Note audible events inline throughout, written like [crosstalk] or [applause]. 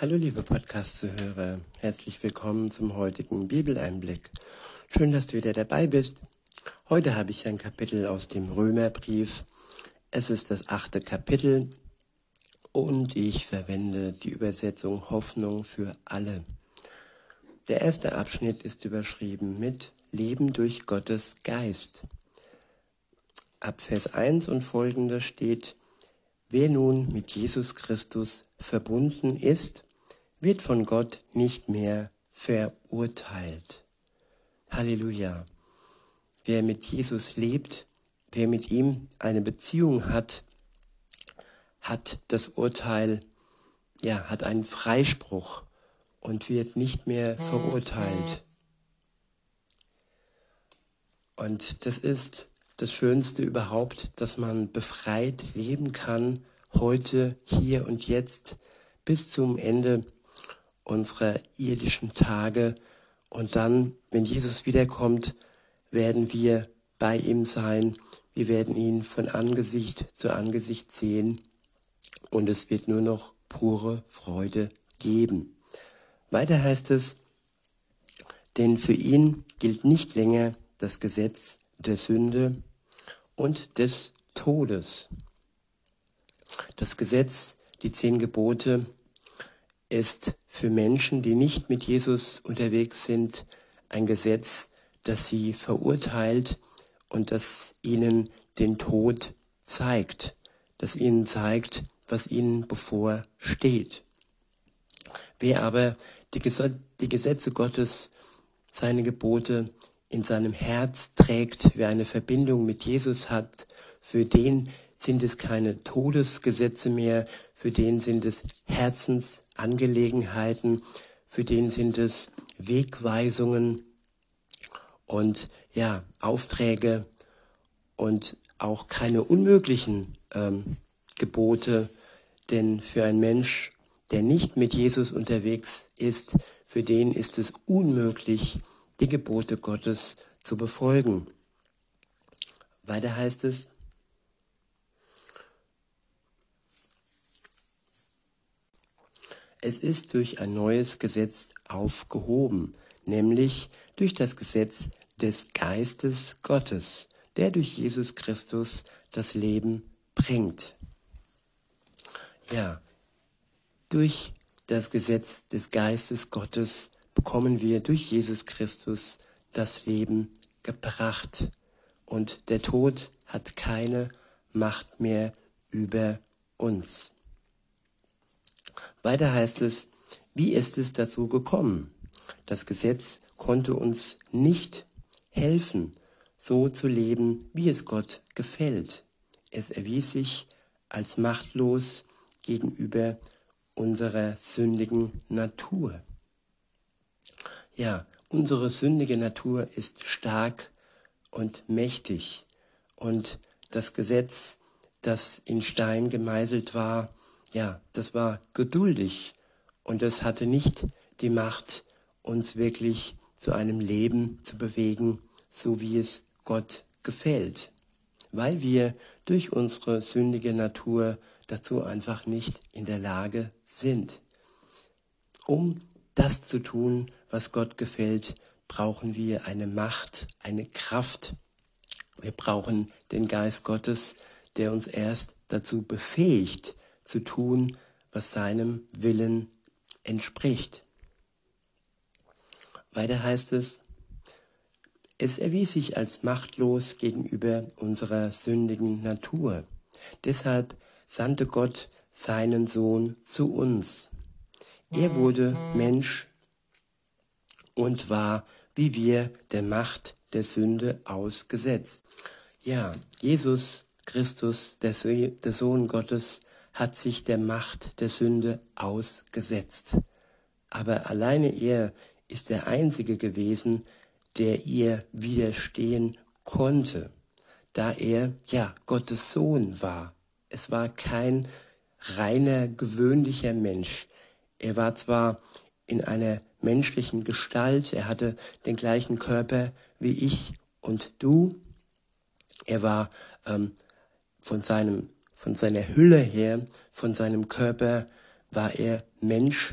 Hallo liebe Podcast-Zuhörer, herzlich willkommen zum heutigen Bibeleinblick. Schön, dass du wieder dabei bist. Heute habe ich ein Kapitel aus dem Römerbrief. Es ist das achte Kapitel und ich verwende die Übersetzung Hoffnung für alle. Der erste Abschnitt ist überschrieben mit Leben durch Gottes Geist. Ab Vers 1 und folgende steht, wer nun mit Jesus Christus verbunden ist, wird von Gott nicht mehr verurteilt. Halleluja. Wer mit Jesus lebt, wer mit ihm eine Beziehung hat, hat das Urteil, ja, hat einen Freispruch und wird nicht mehr verurteilt. Und das ist das Schönste überhaupt, dass man befreit leben kann, heute, hier und jetzt, bis zum Ende unserer irdischen Tage. Und dann, wenn Jesus wiederkommt, werden wir bei ihm sein. Wir werden ihn von Angesicht zu Angesicht sehen. Und es wird nur noch pure Freude geben. Weiter heißt es, denn für ihn gilt nicht länger das Gesetz der Sünde und des Todes. Das Gesetz, die zehn Gebote, ist für Menschen, die nicht mit Jesus unterwegs sind, ein Gesetz, das sie verurteilt und das ihnen den Tod zeigt, das ihnen zeigt, was ihnen bevorsteht. Wer aber die, Gesetze Gottes, seine Gebote in seinem Herz trägt, wer eine Verbindung mit Jesus hat, für den sind es keine Todesgesetze mehr, für den sind es Herzensangelegenheiten, für den sind es Wegweisungen und ja, Aufträge und auch keine unmöglichen ähm, Gebote, denn für einen Mensch, der nicht mit Jesus unterwegs ist, für den ist es unmöglich, die Gebote Gottes zu befolgen. Weiter heißt es, Es ist durch ein neues Gesetz aufgehoben, nämlich durch das Gesetz des Geistes Gottes, der durch Jesus Christus das Leben bringt. Ja, durch das Gesetz des Geistes Gottes bekommen wir durch Jesus Christus das Leben gebracht. Und der Tod hat keine Macht mehr über uns. Weiter heißt es, wie ist es dazu gekommen? Das Gesetz konnte uns nicht helfen, so zu leben, wie es Gott gefällt. Es erwies sich als machtlos gegenüber unserer sündigen Natur. Ja, unsere sündige Natur ist stark und mächtig und das Gesetz, das in Stein gemeißelt war, ja, das war geduldig und es hatte nicht die Macht, uns wirklich zu einem Leben zu bewegen, so wie es Gott gefällt, weil wir durch unsere sündige Natur dazu einfach nicht in der Lage sind. Um das zu tun, was Gott gefällt, brauchen wir eine Macht, eine Kraft. Wir brauchen den Geist Gottes, der uns erst dazu befähigt, zu tun, was seinem Willen entspricht. Weiter heißt es, es erwies sich als machtlos gegenüber unserer sündigen Natur. Deshalb sandte Gott seinen Sohn zu uns. Er wurde Mensch und war wie wir der Macht der Sünde ausgesetzt. Ja, Jesus Christus, der Sohn Gottes, hat sich der Macht der Sünde ausgesetzt. Aber alleine er ist der Einzige gewesen, der ihr widerstehen konnte, da er ja Gottes Sohn war. Es war kein reiner, gewöhnlicher Mensch. Er war zwar in einer menschlichen Gestalt, er hatte den gleichen Körper wie ich und du, er war ähm, von seinem von seiner Hülle her, von seinem Körper war er Mensch,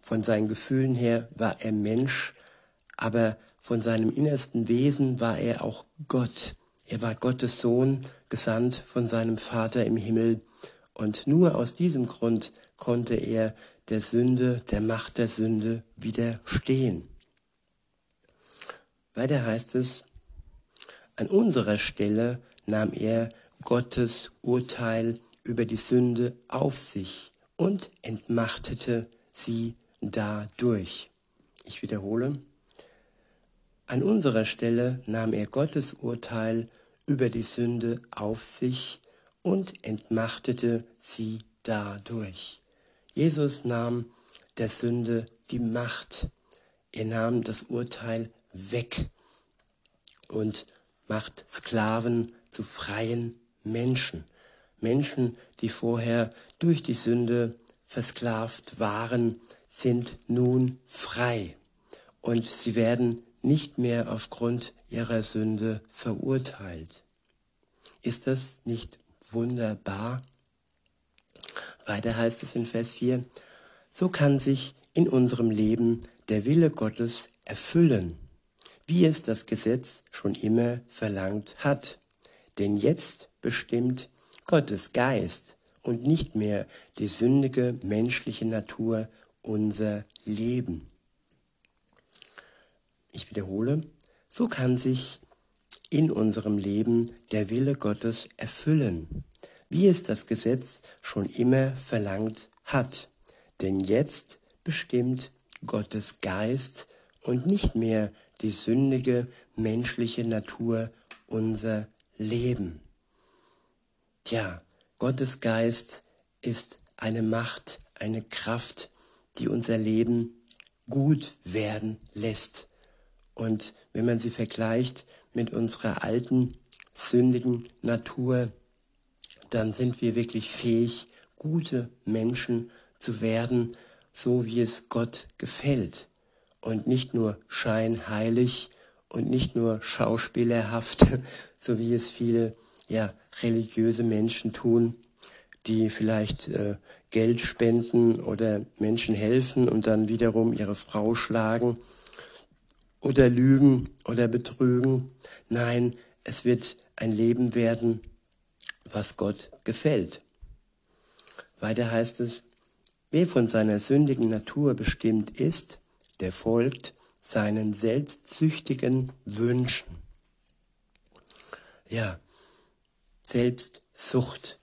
von seinen Gefühlen her war er Mensch, aber von seinem innersten Wesen war er auch Gott. Er war Gottes Sohn, gesandt von seinem Vater im Himmel. Und nur aus diesem Grund konnte er der Sünde, der Macht der Sünde widerstehen. Weiter heißt es, an unserer Stelle nahm er Gottes Urteil über die Sünde auf sich und entmachtete sie dadurch. Ich wiederhole. An unserer Stelle nahm er Gottes Urteil über die Sünde auf sich und entmachtete sie dadurch. Jesus nahm der Sünde die Macht. Er nahm das Urteil weg und macht Sklaven zu freien Menschen. Menschen, die vorher durch die Sünde versklavt waren, sind nun frei und sie werden nicht mehr aufgrund ihrer Sünde verurteilt. Ist das nicht wunderbar? Weiter heißt es in Vers 4, so kann sich in unserem Leben der Wille Gottes erfüllen, wie es das Gesetz schon immer verlangt hat. Denn jetzt bestimmt Gottes Geist und nicht mehr die sündige menschliche Natur unser Leben. Ich wiederhole, so kann sich in unserem Leben der Wille Gottes erfüllen, wie es das Gesetz schon immer verlangt hat. Denn jetzt bestimmt Gottes Geist und nicht mehr die sündige menschliche Natur unser Leben. Tja, Gottes Geist ist eine Macht, eine Kraft, die unser Leben gut werden lässt. Und wenn man sie vergleicht mit unserer alten, sündigen Natur, dann sind wir wirklich fähig, gute Menschen zu werden, so wie es Gott gefällt. Und nicht nur scheinheilig und nicht nur schauspielerhaft, [laughs] so wie es viele ja, religiöse Menschen tun, die vielleicht äh, Geld spenden oder Menschen helfen und dann wiederum ihre Frau schlagen oder lügen oder betrügen. Nein, es wird ein Leben werden, was Gott gefällt. Weiter heißt es, wer von seiner sündigen Natur bestimmt ist, der folgt seinen selbstsüchtigen Wünschen. Ja, Selbstsucht,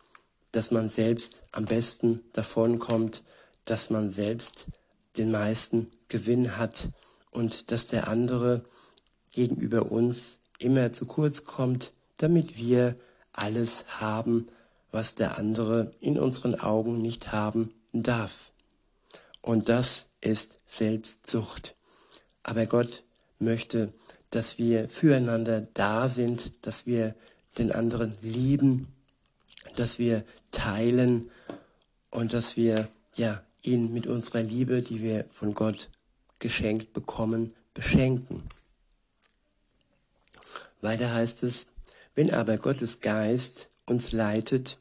dass man selbst am besten davonkommt, dass man selbst den meisten Gewinn hat und dass der andere gegenüber uns immer zu kurz kommt, damit wir alles haben, was der andere in unseren Augen nicht haben darf. Und das ist Selbstsucht. Aber Gott möchte, dass wir füreinander da sind, dass wir den anderen lieben, dass wir teilen und dass wir ja ihn mit unserer Liebe, die wir von Gott geschenkt bekommen, beschenken. Weiter heißt es, wenn aber Gottes Geist uns leitet,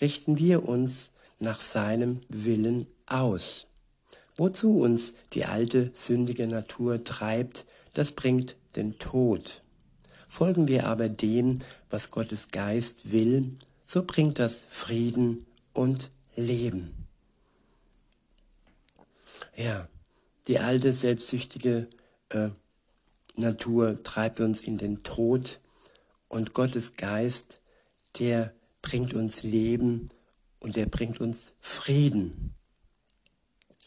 richten wir uns nach seinem Willen aus. Wozu uns die alte sündige Natur treibt, das bringt den Tod. Folgen wir aber dem, was Gottes Geist will, so bringt das Frieden und Leben. Ja, die alte selbstsüchtige äh, Natur treibt uns in den Tod und Gottes Geist, der bringt uns Leben und der bringt uns Frieden.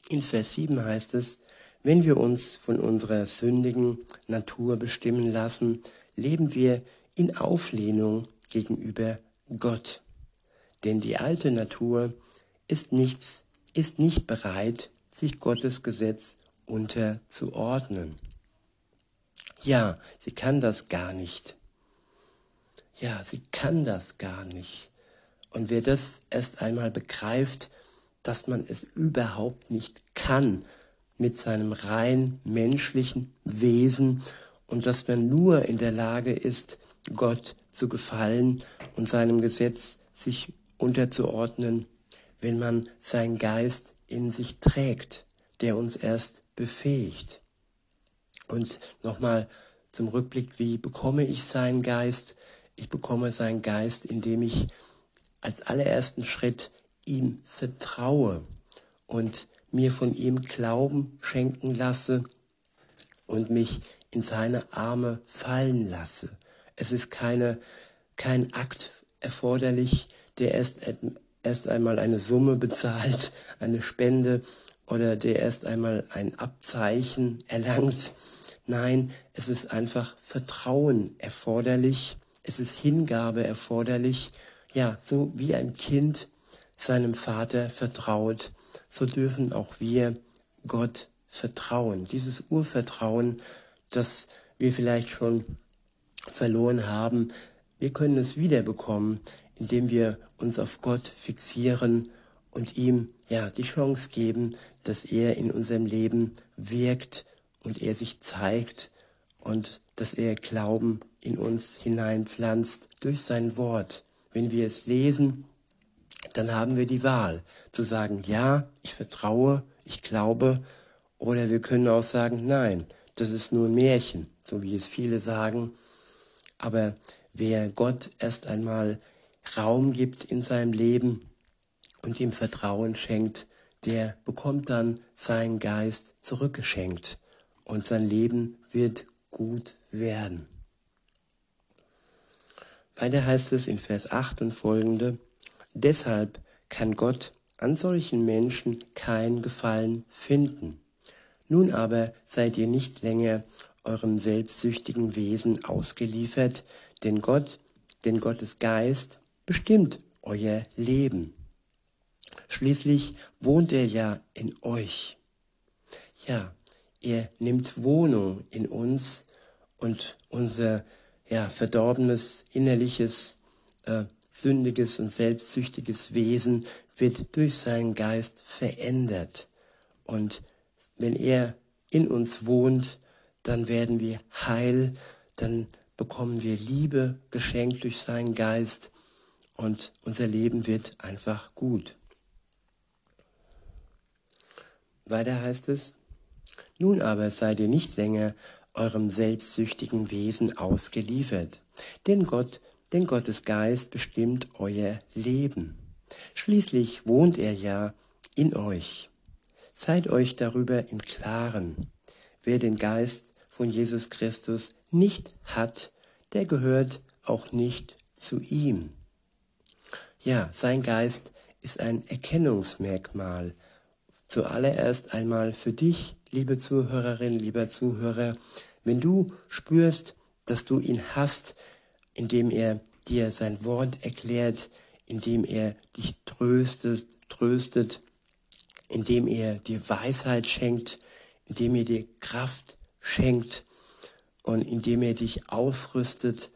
In Vers 7 heißt es, wenn wir uns von unserer sündigen Natur bestimmen lassen, leben wir in Auflehnung gegenüber Gott. Denn die alte Natur ist nichts, ist nicht bereit, sich Gottes Gesetz unterzuordnen. Ja, sie kann das gar nicht. Ja, sie kann das gar nicht. Und wer das erst einmal begreift, dass man es überhaupt nicht kann mit seinem rein menschlichen Wesen und dass man nur in der Lage ist, Gott zu gefallen und seinem Gesetz sich unterzuordnen, wenn man seinen Geist in sich trägt der uns erst befähigt. Und nochmal zum Rückblick, wie bekomme ich seinen Geist? Ich bekomme seinen Geist, indem ich als allerersten Schritt ihm vertraue und mir von ihm Glauben schenken lasse und mich in seine Arme fallen lasse. Es ist keine, kein Akt erforderlich, der erst, erst einmal eine Summe bezahlt, eine Spende oder der erst einmal ein Abzeichen erlangt. Nein, es ist einfach Vertrauen erforderlich, es ist Hingabe erforderlich, ja, so wie ein Kind seinem Vater vertraut, so dürfen auch wir Gott vertrauen. Dieses Urvertrauen, das wir vielleicht schon verloren haben, wir können es wiederbekommen, indem wir uns auf Gott fixieren und ihm ja die Chance geben, dass er in unserem Leben wirkt und er sich zeigt und dass er Glauben in uns hineinpflanzt durch sein Wort. Wenn wir es lesen, dann haben wir die Wahl zu sagen, ja, ich vertraue, ich glaube, oder wir können auch sagen, nein, das ist nur ein Märchen, so wie es viele sagen. Aber wer Gott erst einmal Raum gibt in seinem Leben und ihm Vertrauen schenkt, der bekommt dann seinen Geist zurückgeschenkt und sein Leben wird gut werden. Weiter heißt es in Vers 8 und folgende, deshalb kann Gott an solchen Menschen kein Gefallen finden. Nun aber seid ihr nicht länger eurem selbstsüchtigen Wesen ausgeliefert, denn Gott, denn Gottes Geist bestimmt euer Leben. Schließlich wohnt er ja in euch. Ja, er nimmt Wohnung in uns und unser ja, verdorbenes, innerliches, äh, sündiges und selbstsüchtiges Wesen wird durch seinen Geist verändert. Und wenn er in uns wohnt, dann werden wir heil, dann bekommen wir Liebe geschenkt durch seinen Geist und unser Leben wird einfach gut. Weiter heißt es, nun aber seid ihr nicht länger eurem selbstsüchtigen Wesen ausgeliefert, denn Gott, denn Gottes Geist bestimmt euer Leben. Schließlich wohnt er ja in euch. Seid euch darüber im Klaren. Wer den Geist von Jesus Christus nicht hat, der gehört auch nicht zu ihm. Ja, sein Geist ist ein Erkennungsmerkmal. Zuallererst einmal für dich, liebe Zuhörerin, lieber Zuhörer, wenn du spürst, dass du ihn hast, indem er dir sein Wort erklärt, indem er dich tröstet, tröstet, indem er dir Weisheit schenkt, indem er dir Kraft schenkt und indem er dich ausrüstet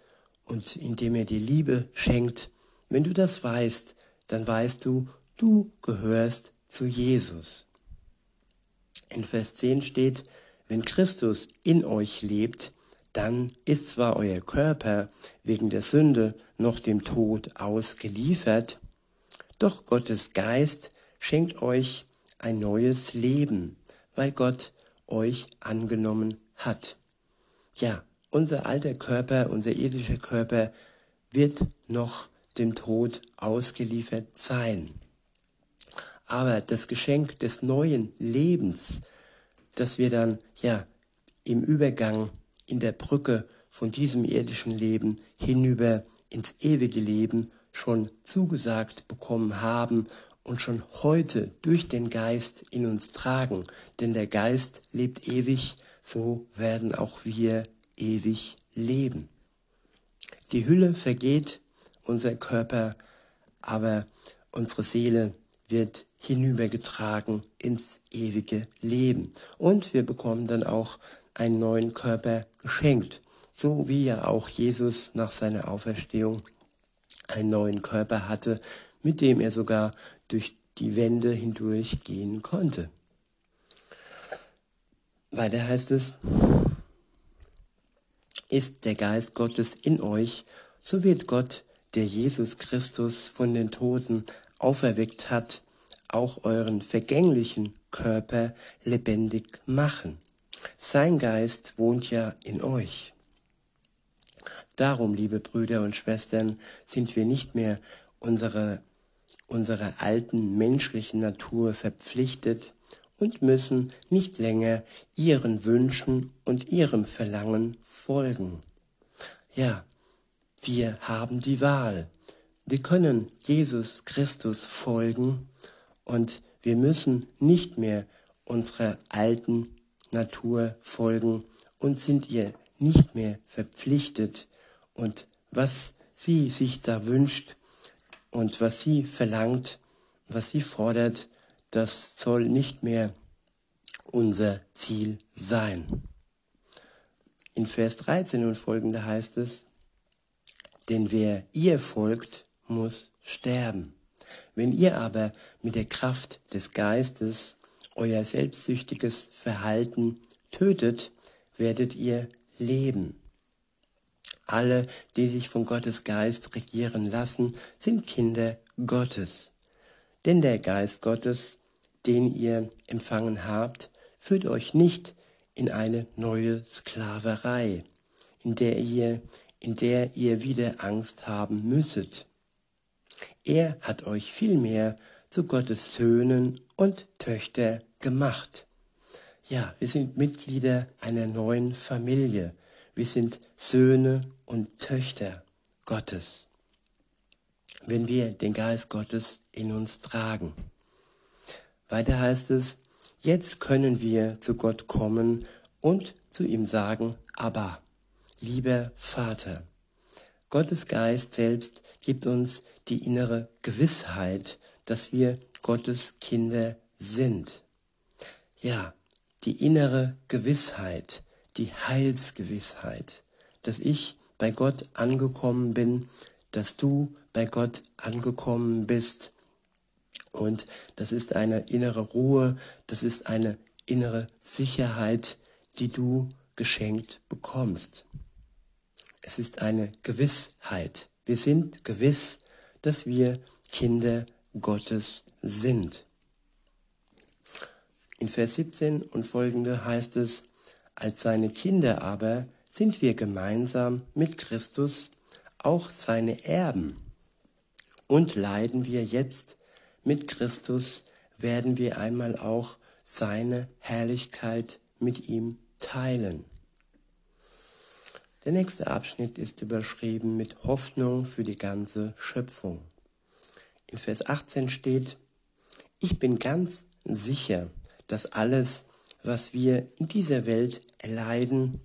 und indem er dir Liebe schenkt, wenn du das weißt, dann weißt du, du gehörst zu Jesus. In Vers 10 steht, wenn Christus in euch lebt, dann ist zwar euer Körper wegen der Sünde noch dem Tod ausgeliefert, doch Gottes Geist schenkt euch ein neues Leben, weil Gott euch angenommen hat. Ja, unser alter Körper, unser irdischer Körper wird noch dem Tod ausgeliefert sein. Aber das Geschenk des neuen Lebens, das wir dann ja im Übergang in der Brücke von diesem irdischen Leben hinüber ins ewige Leben schon zugesagt bekommen haben und schon heute durch den Geist in uns tragen. Denn der Geist lebt ewig, so werden auch wir ewig leben. Die Hülle vergeht, unser Körper, aber unsere Seele wird hinübergetragen ins ewige Leben. Und wir bekommen dann auch einen neuen Körper geschenkt, so wie ja auch Jesus nach seiner Auferstehung einen neuen Körper hatte, mit dem er sogar durch die Wände hindurch gehen konnte. Weiter heißt es, ist der Geist Gottes in euch, so wird Gott der Jesus Christus von den Toten auferweckt hat, auch euren vergänglichen Körper lebendig machen. Sein Geist wohnt ja in euch. Darum, liebe Brüder und Schwestern, sind wir nicht mehr unserer, unserer alten menschlichen Natur verpflichtet und müssen nicht länger ihren Wünschen und ihrem Verlangen folgen. Ja, wir haben die Wahl. Wir können Jesus Christus folgen und wir müssen nicht mehr unserer alten Natur folgen und sind ihr nicht mehr verpflichtet. Und was sie sich da wünscht und was sie verlangt, was sie fordert, das soll nicht mehr unser Ziel sein. In Vers 13 und folgende heißt es, denn wer ihr folgt, muss sterben. Wenn ihr aber mit der Kraft des Geistes euer selbstsüchtiges Verhalten tötet, werdet ihr leben. Alle, die sich von Gottes Geist regieren lassen, sind Kinder Gottes. Denn der Geist Gottes, den ihr empfangen habt, führt euch nicht in eine neue Sklaverei, in der ihr, in der ihr wieder Angst haben müsstet. Er hat euch vielmehr zu Gottes Söhnen und Töchter gemacht. Ja, wir sind Mitglieder einer neuen Familie. Wir sind Söhne und Töchter Gottes, wenn wir den Geist Gottes in uns tragen. Weiter heißt es, jetzt können wir zu Gott kommen und zu ihm sagen, aber, lieber Vater. Gottes Geist selbst gibt uns die innere Gewissheit, dass wir Gottes Kinder sind. Ja, die innere Gewissheit, die Heilsgewissheit, dass ich bei Gott angekommen bin, dass du bei Gott angekommen bist. Und das ist eine innere Ruhe, das ist eine innere Sicherheit, die du geschenkt bekommst. Es ist eine Gewissheit. Wir sind gewiss, dass wir Kinder Gottes sind. In Vers 17 und folgende heißt es, als seine Kinder aber sind wir gemeinsam mit Christus auch seine Erben. Und leiden wir jetzt mit Christus, werden wir einmal auch seine Herrlichkeit mit ihm teilen. Der nächste Abschnitt ist überschrieben mit Hoffnung für die ganze Schöpfung. In Vers 18 steht, ich bin ganz sicher, dass alles, was wir in dieser Welt erleiden,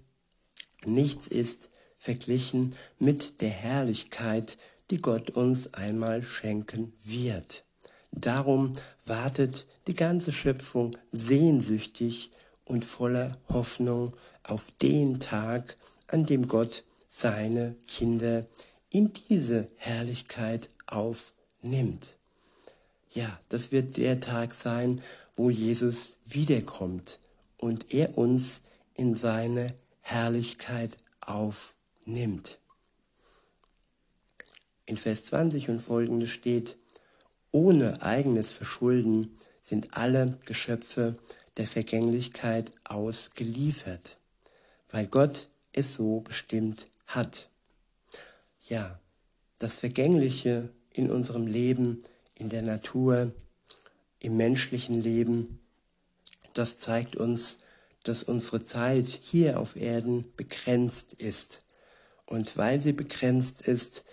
nichts ist verglichen mit der Herrlichkeit, die Gott uns einmal schenken wird. Darum wartet die ganze Schöpfung sehnsüchtig und voller Hoffnung auf den Tag, an dem Gott seine Kinder in diese Herrlichkeit aufnimmt. Ja, das wird der Tag sein, wo Jesus wiederkommt und er uns in seine Herrlichkeit aufnimmt. In Vers 20 und folgende steht, ohne eigenes Verschulden sind alle Geschöpfe der Vergänglichkeit ausgeliefert, weil Gott es so bestimmt hat. Ja, das Vergängliche in unserem Leben, in der Natur, im menschlichen Leben, das zeigt uns, dass unsere Zeit hier auf Erden begrenzt ist. Und weil sie begrenzt ist,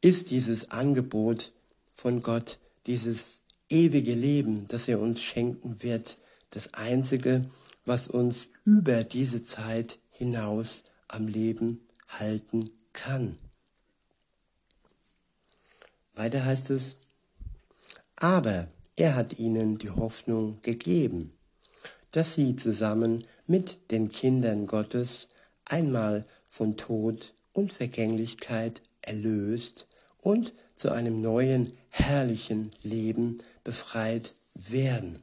ist dieses Angebot von Gott, dieses ewige Leben, das er uns schenken wird, das Einzige, was uns über diese Zeit hinaus am Leben halten kann. Weiter heißt es, aber er hat ihnen die Hoffnung gegeben, dass sie zusammen mit den Kindern Gottes einmal von Tod und Vergänglichkeit erlöst und zu einem neuen, herrlichen Leben befreit werden.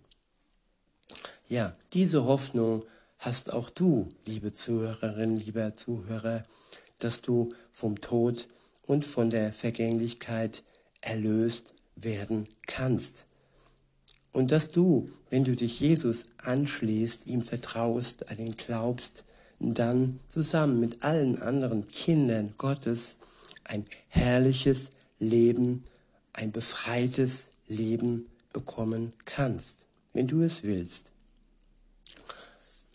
Ja, diese Hoffnung hast auch du, liebe Zuhörerin, lieber Zuhörer, dass du vom Tod und von der Vergänglichkeit erlöst werden kannst. Und dass du, wenn du dich Jesus anschließt, ihm vertraust, an ihn glaubst, dann zusammen mit allen anderen Kindern Gottes ein herrliches Leben, ein befreites Leben bekommen kannst, wenn du es willst.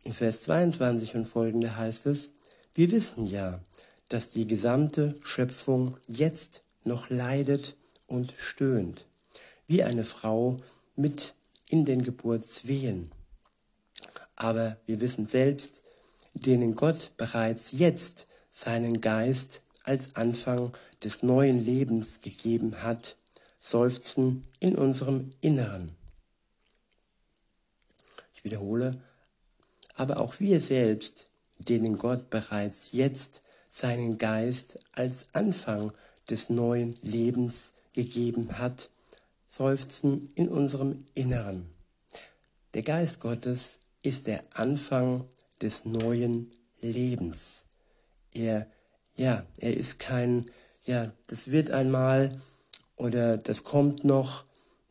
In Vers 22 und folgende heißt es, wir wissen ja, dass die gesamte Schöpfung jetzt noch leidet und stöhnt, wie eine Frau mit in den Geburtswehen. Aber wir wissen selbst, denen Gott bereits jetzt seinen Geist als Anfang des neuen Lebens gegeben hat, seufzen in unserem Inneren. Ich wiederhole, aber auch wir selbst, denen Gott bereits jetzt seinen Geist als Anfang des neuen Lebens gegeben hat, seufzen in unserem Inneren. Der Geist Gottes ist der Anfang des neuen Lebens. Er, ja, er ist kein, ja, das wird einmal oder das kommt noch.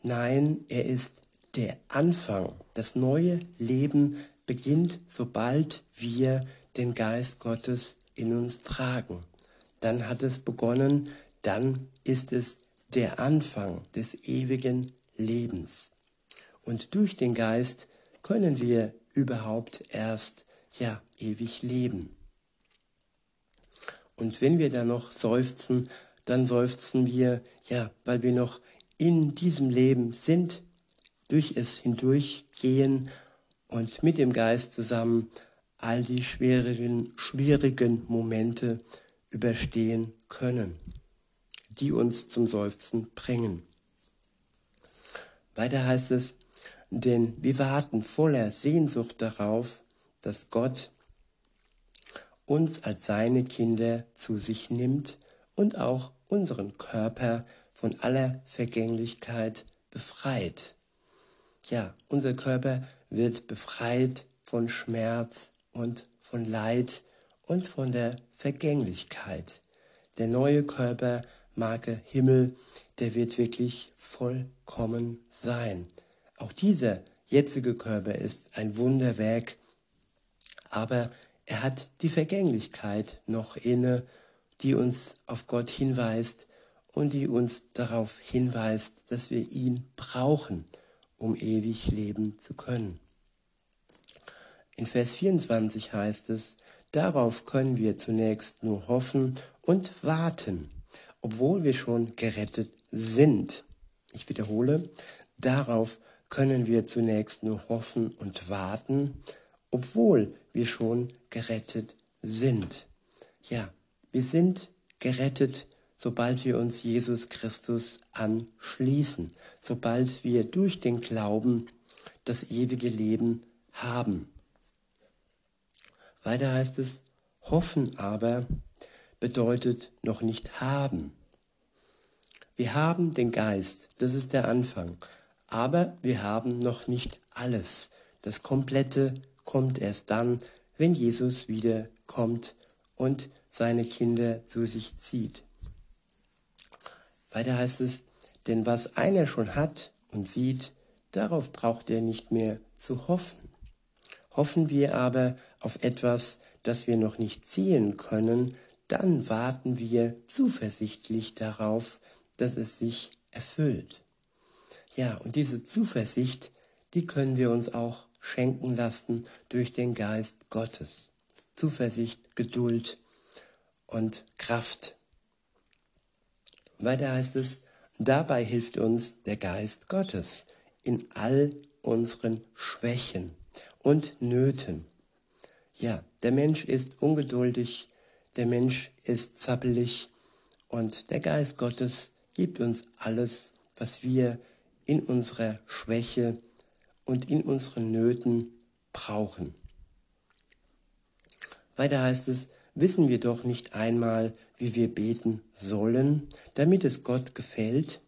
Nein, er ist der Anfang. Das neue Leben beginnt, sobald wir den Geist Gottes in uns tragen. Dann hat es begonnen, dann ist es der Anfang des ewigen Lebens. Und durch den Geist können wir überhaupt erst ja ewig leben. Und wenn wir dann noch seufzen, dann seufzen wir, ja, weil wir noch in diesem Leben sind, durch es hindurchgehen und mit dem Geist zusammen all die schwierigen, schwierigen Momente überstehen können, die uns zum Seufzen bringen. Weiter heißt es, denn wir warten voller Sehnsucht darauf, dass Gott uns als seine Kinder zu sich nimmt und auch unseren Körper von aller Vergänglichkeit befreit. Ja, unser Körper wird befreit von Schmerz und von Leid und von der Vergänglichkeit. Der neue Körper, Marke Himmel, der wird wirklich vollkommen sein. Auch dieser jetzige Körper ist ein Wunderwerk, aber er hat die Vergänglichkeit noch inne, die uns auf Gott hinweist und die uns darauf hinweist, dass wir ihn brauchen, um ewig leben zu können. In Vers 24 heißt es, darauf können wir zunächst nur hoffen und warten, obwohl wir schon gerettet sind. Ich wiederhole, darauf können wir zunächst nur hoffen und warten, obwohl wir schon gerettet sind. Ja, wir sind gerettet, sobald wir uns Jesus Christus anschließen, sobald wir durch den Glauben das ewige Leben haben. Weiter heißt es, hoffen aber bedeutet noch nicht haben. Wir haben den Geist, das ist der Anfang, aber wir haben noch nicht alles. Das Komplette kommt erst dann, wenn Jesus wieder kommt und seine Kinder zu sich zieht. Weiter heißt es, denn was einer schon hat und sieht, darauf braucht er nicht mehr zu hoffen. Hoffen wir aber auf etwas, das wir noch nicht sehen können, dann warten wir zuversichtlich darauf, dass es sich erfüllt. Ja, und diese Zuversicht, die können wir uns auch schenken lassen durch den Geist Gottes. Zuversicht, Geduld und Kraft. Weiter heißt es, dabei hilft uns der Geist Gottes in all unseren Schwächen und Nöten. Ja, der Mensch ist ungeduldig, der Mensch ist zappelig und der Geist Gottes gibt uns alles, was wir in unserer Schwäche und in unseren Nöten brauchen. Weiter heißt es, wissen wir doch nicht einmal, wie wir beten sollen, damit es Gott gefällt?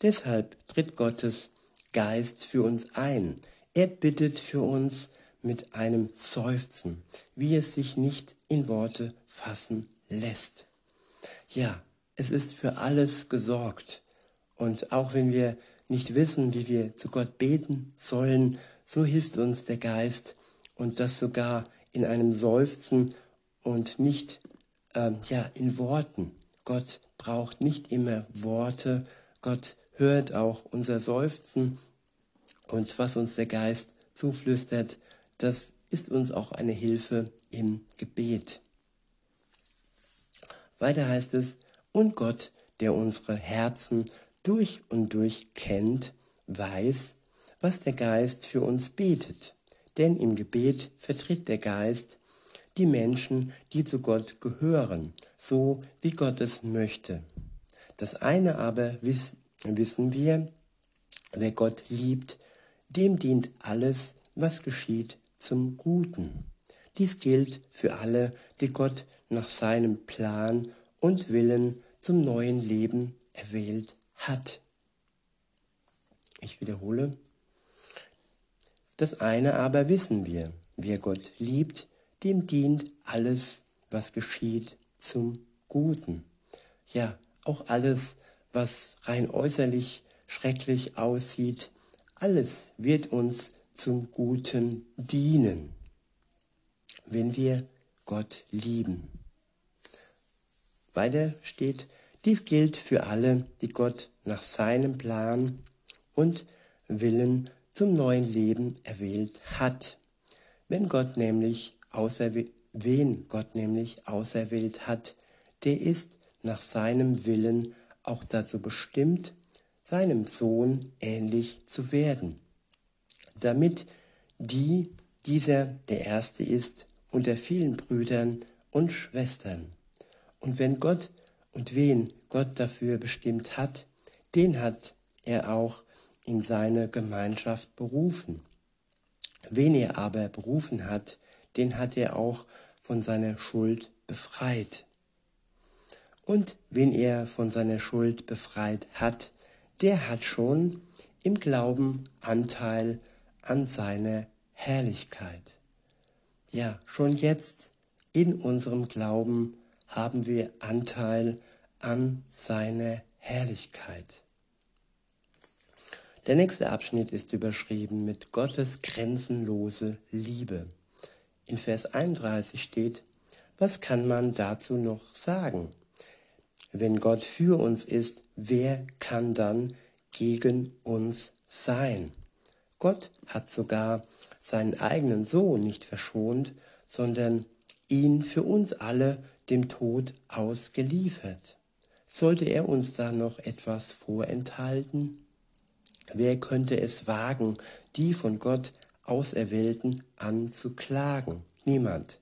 Deshalb tritt Gottes Geist für uns ein, er bittet für uns mit einem Seufzen, wie es sich nicht in Worte fassen lässt. Ja, es ist für alles gesorgt. Und auch wenn wir nicht wissen, wie wir zu Gott beten sollen, so hilft uns der Geist und das sogar in einem Seufzen und nicht äh, ja in Worten. Gott braucht nicht immer Worte. Gott hört auch unser Seufzen und was uns der Geist zuflüstert, das ist uns auch eine Hilfe im Gebet. Weiter heißt es, und Gott, der unsere Herzen durch und durch kennt, weiß, was der Geist für uns betet. Denn im Gebet vertritt der Geist die Menschen, die zu Gott gehören, so wie Gott es möchte. Das eine aber wiss, wissen wir, wer Gott liebt, dem dient alles, was geschieht, zum Guten. Dies gilt für alle, die Gott nach seinem Plan und Willen zum neuen Leben erwählt hat. Ich wiederhole. Das eine aber wissen wir, wer Gott liebt, dem dient alles, was geschieht, zum Guten. Ja, auch alles, was rein äußerlich schrecklich aussieht, alles wird uns zum Guten dienen, wenn wir Gott lieben. Weiter steht, dies gilt für alle, die Gott nach seinem Plan und Willen zum neuen Leben erwählt hat. Wenn Gott nämlich auserwählt, wen Gott nämlich auserwählt hat, der ist nach seinem Willen auch dazu bestimmt, seinem Sohn ähnlich zu werden, damit die dieser der Erste ist unter vielen Brüdern und Schwestern. Und wenn Gott und wen Gott dafür bestimmt hat, den hat er auch in seine Gemeinschaft berufen. Wen er aber berufen hat, den hat er auch von seiner Schuld befreit. Und wen er von seiner Schuld befreit hat, der hat schon im Glauben Anteil an seiner Herrlichkeit. Ja, schon jetzt in unserem Glauben haben wir Anteil an seiner Herrlichkeit. Der nächste Abschnitt ist überschrieben mit Gottes grenzenlose Liebe. In Vers 31 steht, was kann man dazu noch sagen? Wenn Gott für uns ist, wer kann dann gegen uns sein? Gott hat sogar seinen eigenen Sohn nicht verschont, sondern ihn für uns alle dem Tod ausgeliefert. Sollte er uns da noch etwas vorenthalten? Wer könnte es wagen, die von Gott Auserwählten anzuklagen? Niemand.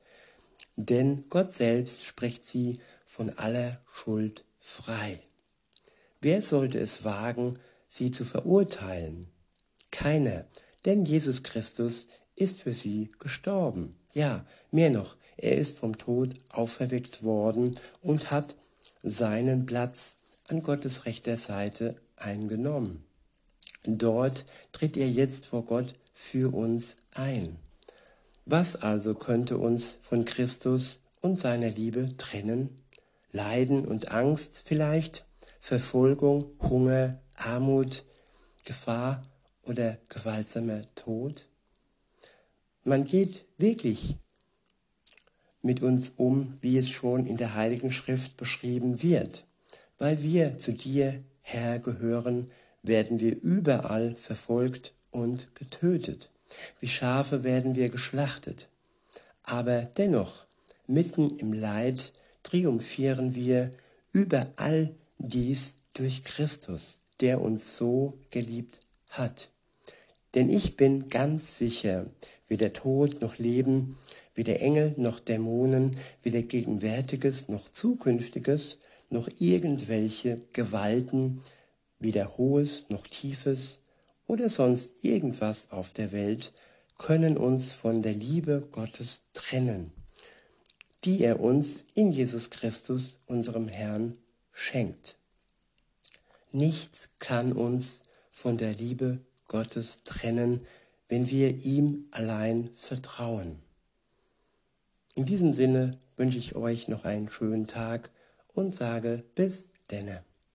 Denn Gott selbst spricht sie von aller Schuld frei. Wer sollte es wagen, sie zu verurteilen? Keiner, denn Jesus Christus ist für sie gestorben. Ja, mehr noch, er ist vom Tod auferweckt worden und hat seinen Platz an Gottes rechter Seite eingenommen. Dort tritt er jetzt vor Gott für uns ein. Was also könnte uns von Christus und seiner Liebe trennen? Leiden und Angst vielleicht, Verfolgung, Hunger, Armut, Gefahr oder gewaltsamer Tod? Man geht wirklich mit uns um, wie es schon in der Heiligen Schrift beschrieben wird. Weil wir zu dir, Herr, gehören, werden wir überall verfolgt und getötet. Wie Schafe werden wir geschlachtet. Aber dennoch, mitten im Leid, triumphieren wir über all dies durch Christus, der uns so geliebt hat. Denn ich bin ganz sicher, weder Tod noch Leben, weder Engel noch Dämonen, weder Gegenwärtiges noch Zukünftiges, noch irgendwelche Gewalten, weder Hohes noch Tiefes oder sonst irgendwas auf der Welt können uns von der Liebe Gottes trennen, die er uns in Jesus Christus, unserem Herrn, schenkt. Nichts kann uns von der Liebe Gottes trennen, wenn wir ihm allein vertrauen. In diesem Sinne wünsche ich euch noch einen schönen Tag und sage bis denne.